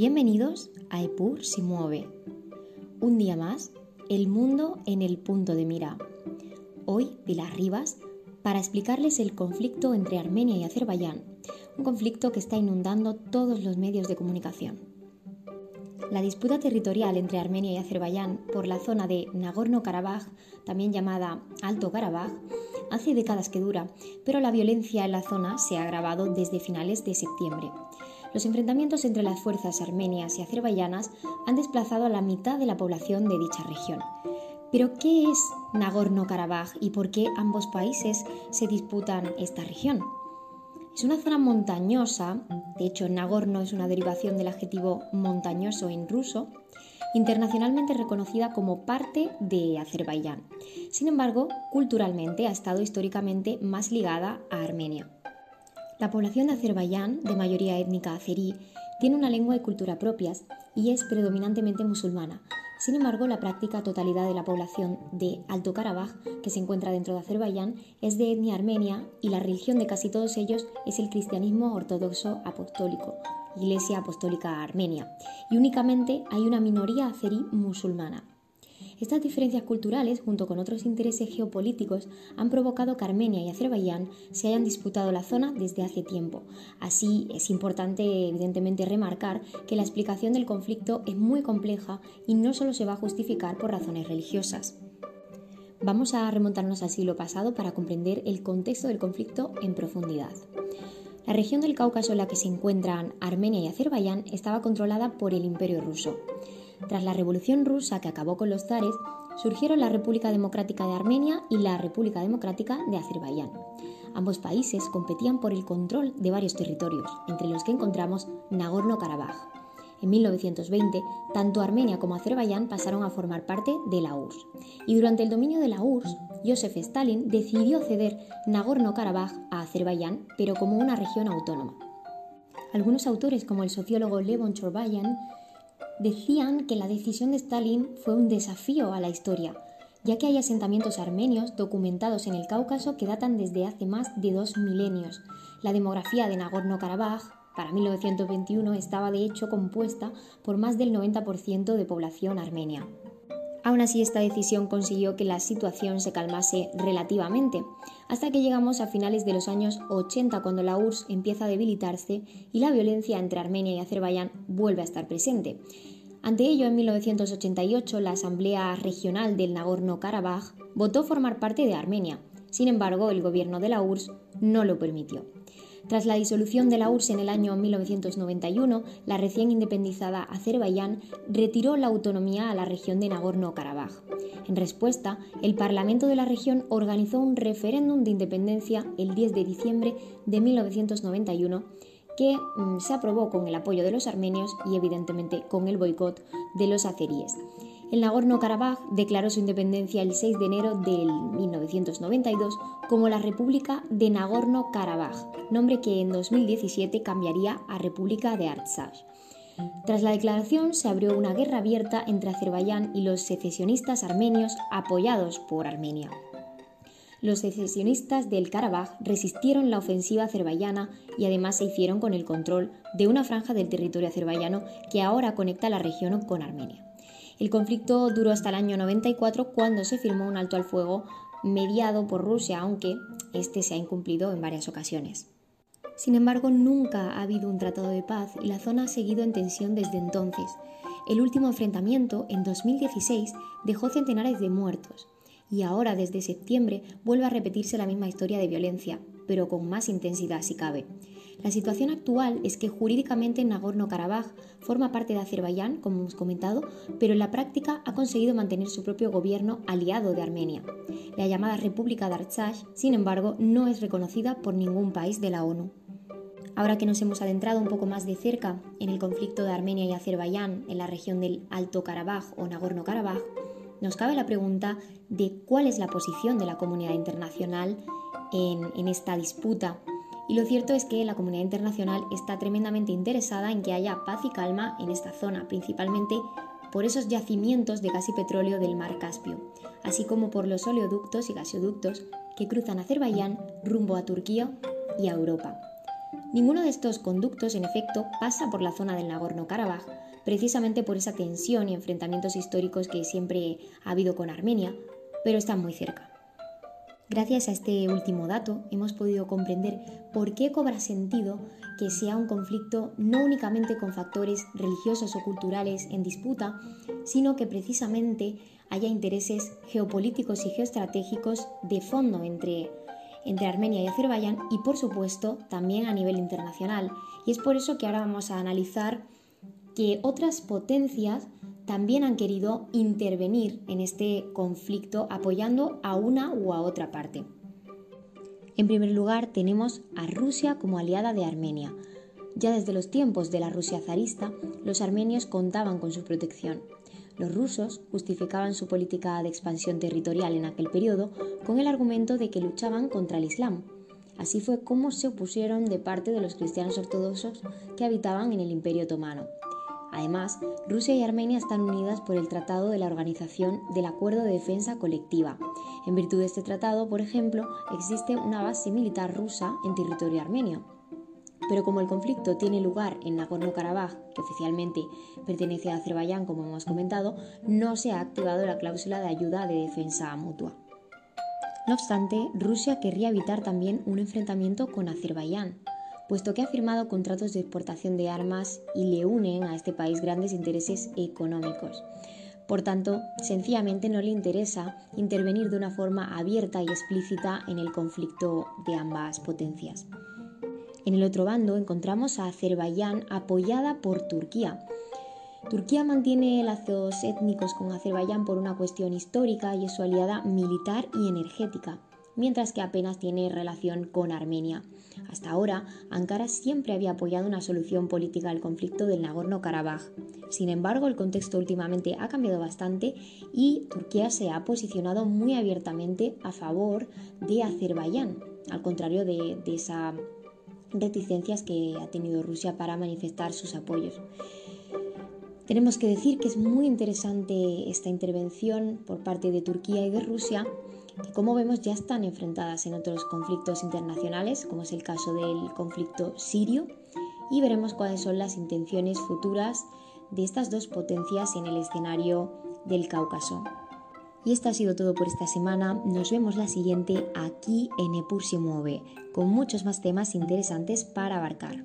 Bienvenidos a Epur si mueve. Un día más, el mundo en el punto de mira. Hoy, Pilar Rivas, para explicarles el conflicto entre Armenia y Azerbaiyán, un conflicto que está inundando todos los medios de comunicación. La disputa territorial entre Armenia y Azerbaiyán por la zona de Nagorno-Karabaj, también llamada Alto Karabaj, hace décadas que dura, pero la violencia en la zona se ha agravado desde finales de septiembre. Los enfrentamientos entre las fuerzas armenias y azerbaiyanas han desplazado a la mitad de la población de dicha región. Pero, ¿qué es Nagorno-Karabaj y por qué ambos países se disputan esta región? Es una zona montañosa, de hecho Nagorno es una derivación del adjetivo montañoso en ruso, internacionalmente reconocida como parte de Azerbaiyán. Sin embargo, culturalmente ha estado históricamente más ligada a Armenia. La población de Azerbaiyán, de mayoría étnica azerí, tiene una lengua y cultura propias y es predominantemente musulmana. Sin embargo, la práctica totalidad de la población de Alto Karabaj, que se encuentra dentro de Azerbaiyán, es de etnia armenia y la religión de casi todos ellos es el cristianismo ortodoxo apostólico, Iglesia Apostólica Armenia, y únicamente hay una minoría azerí musulmana. Estas diferencias culturales, junto con otros intereses geopolíticos, han provocado que Armenia y Azerbaiyán se hayan disputado la zona desde hace tiempo. Así, es importante, evidentemente, remarcar que la explicación del conflicto es muy compleja y no solo se va a justificar por razones religiosas. Vamos a remontarnos al siglo pasado para comprender el contexto del conflicto en profundidad. La región del Cáucaso en la que se encuentran Armenia y Azerbaiyán estaba controlada por el Imperio ruso. Tras la Revolución rusa que acabó con los zares, surgieron la República Democrática de Armenia y la República Democrática de Azerbaiyán. Ambos países competían por el control de varios territorios, entre los que encontramos Nagorno-Karabaj. En 1920, tanto Armenia como Azerbaiyán pasaron a formar parte de la URSS. Y durante el dominio de la URSS, Joseph Stalin decidió ceder Nagorno-Karabaj a Azerbaiyán, pero como una región autónoma. Algunos autores, como el sociólogo Levon Chorbayan, decían que la decisión de Stalin fue un desafío a la historia, ya que hay asentamientos armenios documentados en el Cáucaso que datan desde hace más de dos milenios. La demografía de Nagorno-Karabaj para 1921 estaba de hecho compuesta por más del 90% de población armenia. Aún así, esta decisión consiguió que la situación se calmase relativamente, hasta que llegamos a finales de los años 80 cuando la URSS empieza a debilitarse y la violencia entre Armenia y Azerbaiyán vuelve a estar presente. Ante ello, en 1988, la Asamblea Regional del Nagorno-Karabaj votó formar parte de Armenia. Sin embargo, el gobierno de la URSS no lo permitió. Tras la disolución de la URSS en el año 1991, la recién independizada Azerbaiyán retiró la autonomía a la región de Nagorno-Karabaj. En respuesta, el Parlamento de la región organizó un referéndum de independencia el 10 de diciembre de 1991 que mm, se aprobó con el apoyo de los armenios y evidentemente con el boicot de los azeríes. El Nagorno-Karabaj declaró su independencia el 6 de enero de 1992 como la República de Nagorno-Karabaj, nombre que en 2017 cambiaría a República de Artsakh. Tras la declaración se abrió una guerra abierta entre Azerbaiyán y los secesionistas armenios apoyados por Armenia. Los secesionistas del Karabaj resistieron la ofensiva azerbaiyana y además se hicieron con el control de una franja del territorio azerbaiyano que ahora conecta la región con Armenia. El conflicto duró hasta el año 94 cuando se firmó un alto al fuego mediado por Rusia, aunque este se ha incumplido en varias ocasiones. Sin embargo, nunca ha habido un tratado de paz y la zona ha seguido en tensión desde entonces. El último enfrentamiento, en 2016, dejó centenares de muertos y ahora, desde septiembre, vuelve a repetirse la misma historia de violencia, pero con más intensidad si cabe. La situación actual es que jurídicamente Nagorno-Karabaj forma parte de Azerbaiyán, como hemos comentado, pero en la práctica ha conseguido mantener su propio gobierno aliado de Armenia. La llamada República de Artsakh, sin embargo, no es reconocida por ningún país de la ONU. Ahora que nos hemos adentrado un poco más de cerca en el conflicto de Armenia y Azerbaiyán en la región del Alto Karabaj o Nagorno-Karabaj, nos cabe la pregunta de cuál es la posición de la comunidad internacional en, en esta disputa y lo cierto es que la comunidad internacional está tremendamente interesada en que haya paz y calma en esta zona, principalmente por esos yacimientos de gas y petróleo del mar Caspio, así como por los oleoductos y gasoductos que cruzan Azerbaiyán rumbo a Turquía y a Europa. Ninguno de estos conductos, en efecto, pasa por la zona del Nagorno-Karabaj, precisamente por esa tensión y enfrentamientos históricos que siempre ha habido con Armenia, pero están muy cerca. Gracias a este último dato hemos podido comprender por qué cobra sentido que sea un conflicto no únicamente con factores religiosos o culturales en disputa, sino que precisamente haya intereses geopolíticos y geoestratégicos de fondo entre, entre Armenia y Azerbaiyán y por supuesto también a nivel internacional. Y es por eso que ahora vamos a analizar que otras potencias también han querido intervenir en este conflicto apoyando a una u a otra parte. En primer lugar, tenemos a Rusia como aliada de Armenia. Ya desde los tiempos de la Rusia zarista, los armenios contaban con su protección. Los rusos justificaban su política de expansión territorial en aquel periodo con el argumento de que luchaban contra el Islam. Así fue como se opusieron de parte de los cristianos ortodoxos que habitaban en el Imperio Otomano. Además, Rusia y Armenia están unidas por el Tratado de la Organización del Acuerdo de Defensa Colectiva. En virtud de este tratado, por ejemplo, existe una base militar rusa en territorio armenio. Pero como el conflicto tiene lugar en Nagorno-Karabaj, que oficialmente pertenece a Azerbaiyán, como hemos comentado, no se ha activado la cláusula de ayuda de defensa mutua. No obstante, Rusia querría evitar también un enfrentamiento con Azerbaiyán, puesto que ha firmado contratos de exportación de armas y le unen a este país grandes intereses económicos. Por tanto, sencillamente no le interesa intervenir de una forma abierta y explícita en el conflicto de ambas potencias. En el otro bando encontramos a Azerbaiyán apoyada por Turquía. Turquía mantiene lazos étnicos con Azerbaiyán por una cuestión histórica y es su aliada militar y energética, mientras que apenas tiene relación con Armenia. Hasta ahora, Ankara siempre había apoyado una solución política al conflicto del Nagorno-Karabaj. Sin embargo, el contexto últimamente ha cambiado bastante y Turquía se ha posicionado muy abiertamente a favor de Azerbaiyán, al contrario de, de esas reticencias que ha tenido Rusia para manifestar sus apoyos. Tenemos que decir que es muy interesante esta intervención por parte de Turquía y de Rusia que como vemos ya están enfrentadas en otros conflictos internacionales, como es el caso del conflicto sirio, y veremos cuáles son las intenciones futuras de estas dos potencias en el escenario del Cáucaso. Y esto ha sido todo por esta semana. Nos vemos la siguiente aquí en Epur se mueve, con muchos más temas interesantes para abarcar.